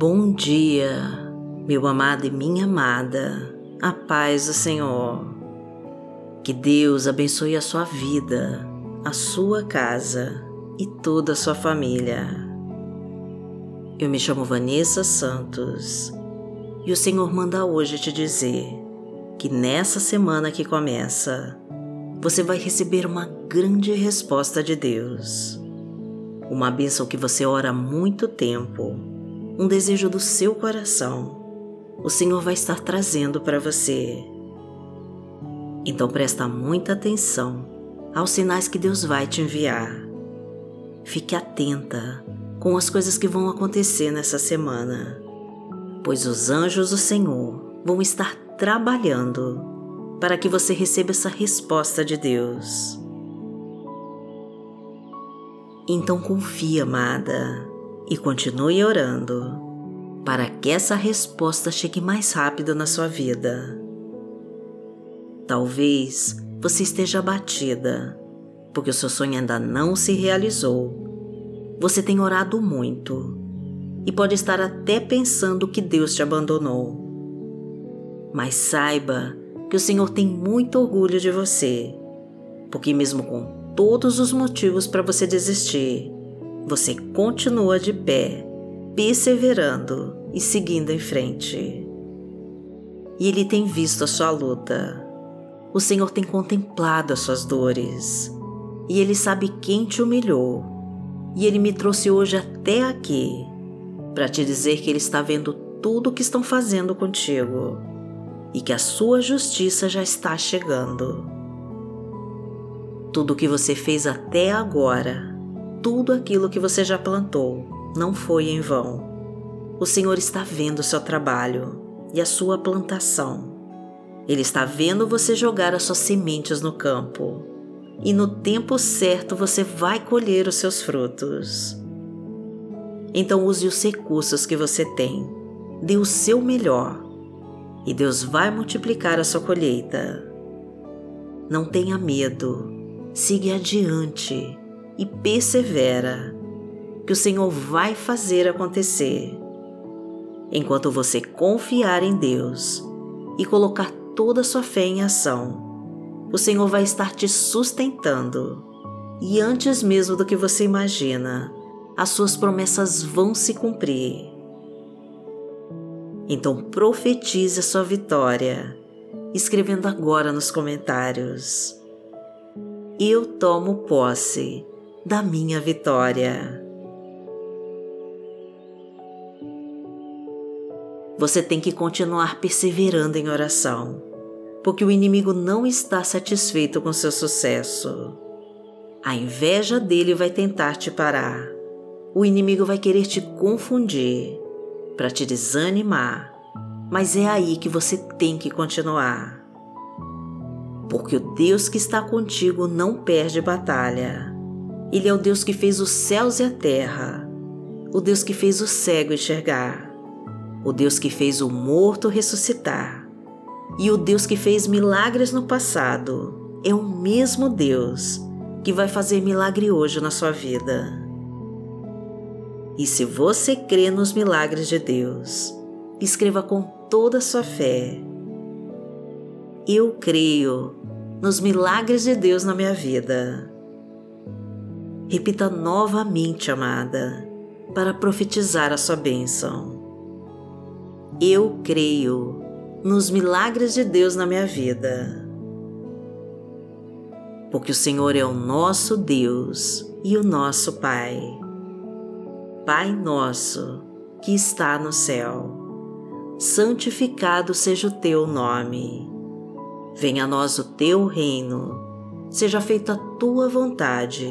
Bom dia, meu amado e minha amada, a paz do Senhor. Que Deus abençoe a sua vida, a sua casa e toda a sua família. Eu me chamo Vanessa Santos e o Senhor manda hoje te dizer que nessa semana que começa, você vai receber uma grande resposta de Deus. Uma bênção que você ora há muito tempo um desejo do seu coração, o Senhor vai estar trazendo para você. Então presta muita atenção aos sinais que Deus vai te enviar. Fique atenta com as coisas que vão acontecer nessa semana, pois os anjos do Senhor vão estar trabalhando para que você receba essa resposta de Deus. Então confia, amada e continue orando para que essa resposta chegue mais rápido na sua vida. Talvez você esteja abatida porque o seu sonho ainda não se realizou. Você tem orado muito e pode estar até pensando que Deus te abandonou. Mas saiba que o Senhor tem muito orgulho de você, porque, mesmo com todos os motivos para você desistir, você continua de pé, perseverando e seguindo em frente. E Ele tem visto a sua luta. O Senhor tem contemplado as suas dores. E Ele sabe quem te humilhou. E Ele me trouxe hoje até aqui para te dizer que Ele está vendo tudo o que estão fazendo contigo e que a sua justiça já está chegando. Tudo o que você fez até agora tudo aquilo que você já plantou não foi em vão. O Senhor está vendo o seu trabalho e a sua plantação. Ele está vendo você jogar as suas sementes no campo. E no tempo certo você vai colher os seus frutos. Então use os recursos que você tem. Dê o seu melhor. E Deus vai multiplicar a sua colheita. Não tenha medo. Siga adiante e persevera, que o Senhor vai fazer acontecer. Enquanto você confiar em Deus e colocar toda a sua fé em ação, o Senhor vai estar te sustentando. E antes mesmo do que você imagina, as suas promessas vão se cumprir. Então profetize a sua vitória, escrevendo agora nos comentários. Eu tomo posse da minha vitória. Você tem que continuar perseverando em oração, porque o inimigo não está satisfeito com seu sucesso. A inveja dele vai tentar te parar. O inimigo vai querer te confundir para te desanimar, mas é aí que você tem que continuar. Porque o Deus que está contigo não perde batalha. Ele é o Deus que fez os céus e a terra, o Deus que fez o cego enxergar, o Deus que fez o morto ressuscitar e o Deus que fez milagres no passado é o mesmo Deus que vai fazer milagre hoje na sua vida. E se você crê nos milagres de Deus, escreva com toda a sua fé. Eu creio nos milagres de Deus na minha vida. Repita novamente, amada, para profetizar a sua bênção. Eu creio nos milagres de Deus na minha vida. Porque o Senhor é o nosso Deus e o nosso Pai. Pai nosso que está no céu, santificado seja o teu nome. Venha a nós o teu reino, seja feita a tua vontade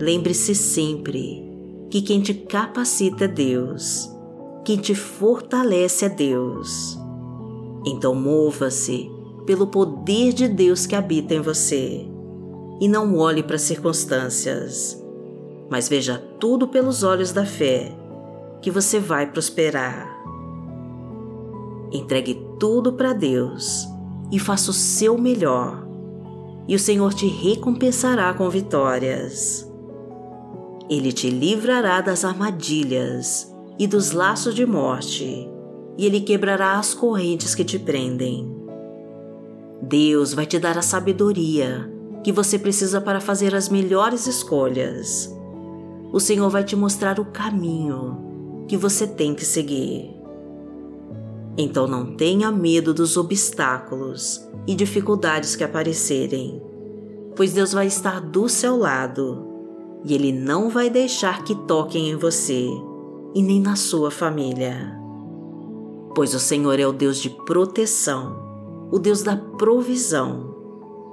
Lembre-se sempre que quem te capacita é Deus, quem te fortalece é Deus. Então mova-se pelo poder de Deus que habita em você e não olhe para as circunstâncias, mas veja tudo pelos olhos da fé, que você vai prosperar. Entregue tudo para Deus e faça o seu melhor, e o Senhor te recompensará com vitórias. Ele te livrará das armadilhas e dos laços de morte, e ele quebrará as correntes que te prendem. Deus vai te dar a sabedoria que você precisa para fazer as melhores escolhas. O Senhor vai te mostrar o caminho que você tem que seguir. Então não tenha medo dos obstáculos e dificuldades que aparecerem, pois Deus vai estar do seu lado e Ele não vai deixar que toquem em você e nem na sua família. Pois o Senhor é o Deus de proteção, o Deus da provisão,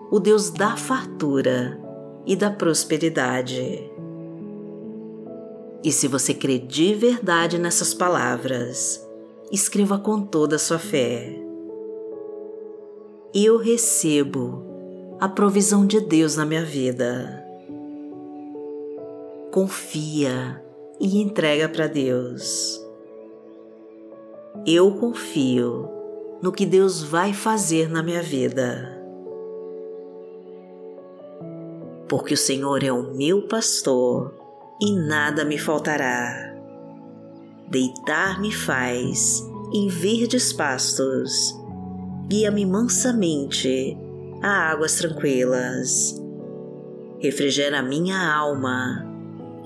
o Deus da fartura e da prosperidade. E se você crê de verdade nessas palavras, escreva com toda a sua fé. Eu recebo a provisão de Deus na minha vida. Confia e entrega para Deus. Eu confio no que Deus vai fazer na minha vida. Porque o Senhor é o meu pastor e nada me faltará deitar-me faz em verdes pastos, guia-me mansamente a águas tranquilas. Refrigera minha alma,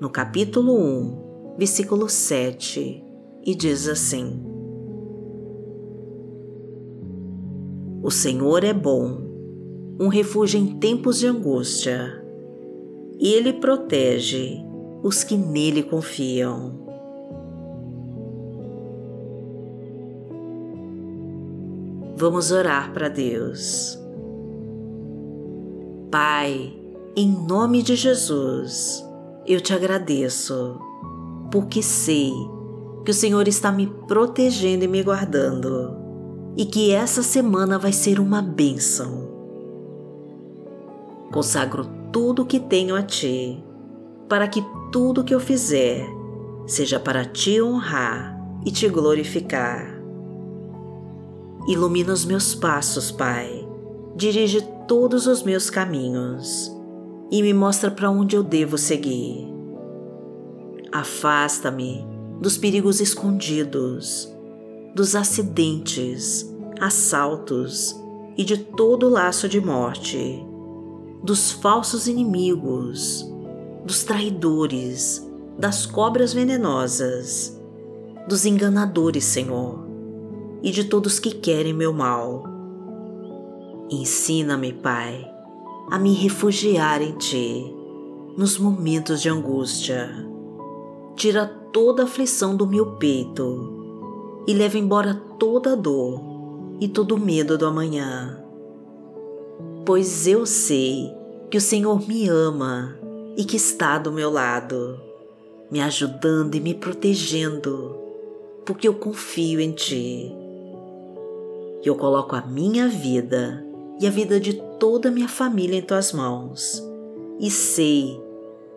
no capítulo 1, versículo 7, e diz assim: O Senhor é bom, um refúgio em tempos de angústia e Ele protege os que nele confiam. Vamos orar para Deus. Pai, em nome de Jesus, eu te agradeço, porque sei que o Senhor está me protegendo e me guardando, e que essa semana vai ser uma bênção. Consagro tudo que tenho a ti, para que tudo que eu fizer seja para te honrar e te glorificar. Ilumina os meus passos, Pai, dirige todos os meus caminhos e me mostra para onde eu devo seguir. Afasta-me dos perigos escondidos, dos acidentes, assaltos e de todo laço de morte dos falsos inimigos, dos traidores, das cobras venenosas, dos enganadores, Senhor, e de todos que querem meu mal. Ensina-me, Pai, a me refugiar em Ti nos momentos de angústia. Tira toda a aflição do meu peito e leva embora toda a dor e todo o medo do amanhã pois eu sei que o Senhor me ama e que está do meu lado, me ajudando e me protegendo, porque eu confio em Ti. Eu coloco a minha vida e a vida de toda a minha família em Tuas mãos e sei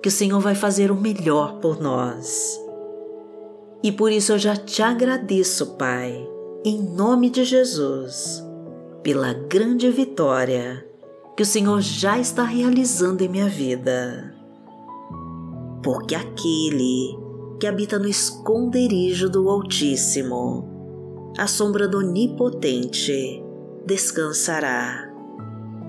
que o Senhor vai fazer o melhor por nós. E por isso eu já te agradeço, Pai, em nome de Jesus, pela grande vitória que o Senhor já está realizando em minha vida. Porque aquele que habita no esconderijo do Altíssimo, a sombra do Onipotente, descansará.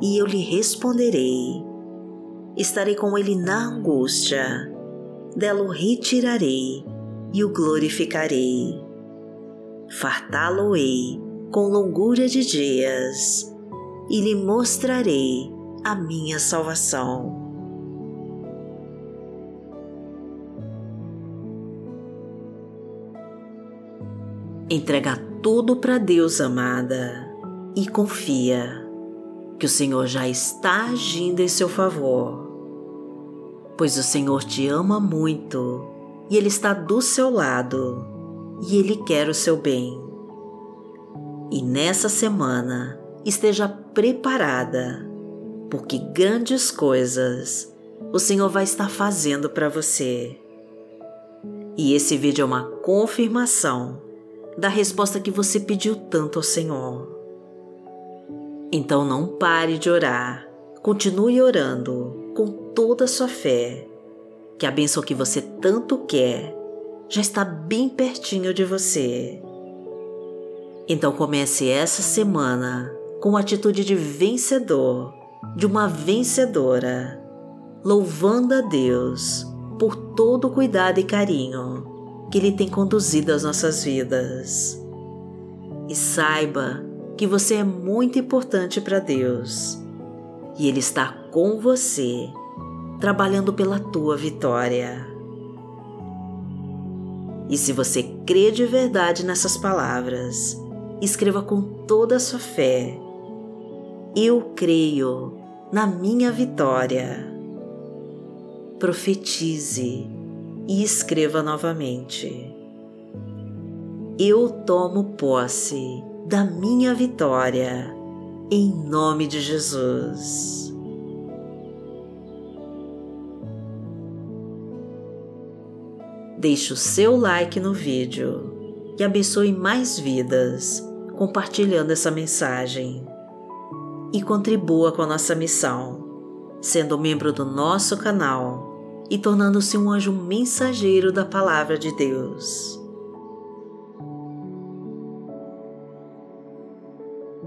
e eu lhe responderei. Estarei com ele na angústia, dela o retirarei e o glorificarei. Fartá-lo-ei com longura de dias e lhe mostrarei a minha salvação. Entrega tudo para Deus, amada, e confia que o Senhor já está agindo em seu favor. Pois o Senhor te ama muito e Ele está do seu lado e Ele quer o seu bem. E nessa semana esteja preparada, porque grandes coisas o Senhor vai estar fazendo para você. E esse vídeo é uma confirmação da resposta que você pediu tanto ao Senhor. Então não pare de orar, continue orando com toda a sua fé, que a bênção que você tanto quer já está bem pertinho de você. Então comece essa semana com a atitude de vencedor, de uma vencedora, louvando a Deus por todo o cuidado e carinho que Ele tem conduzido as nossas vidas. E saiba que você é muito importante para Deus e Ele está com você, trabalhando pela tua vitória. E se você crê de verdade nessas palavras, escreva com toda a sua fé. Eu creio na minha vitória. Profetize e escreva novamente. Eu tomo posse da minha vitória, em nome de Jesus. Deixe o seu like no vídeo e abençoe mais vidas compartilhando essa mensagem. E contribua com a nossa missão, sendo membro do nosso canal e tornando-se um anjo mensageiro da Palavra de Deus.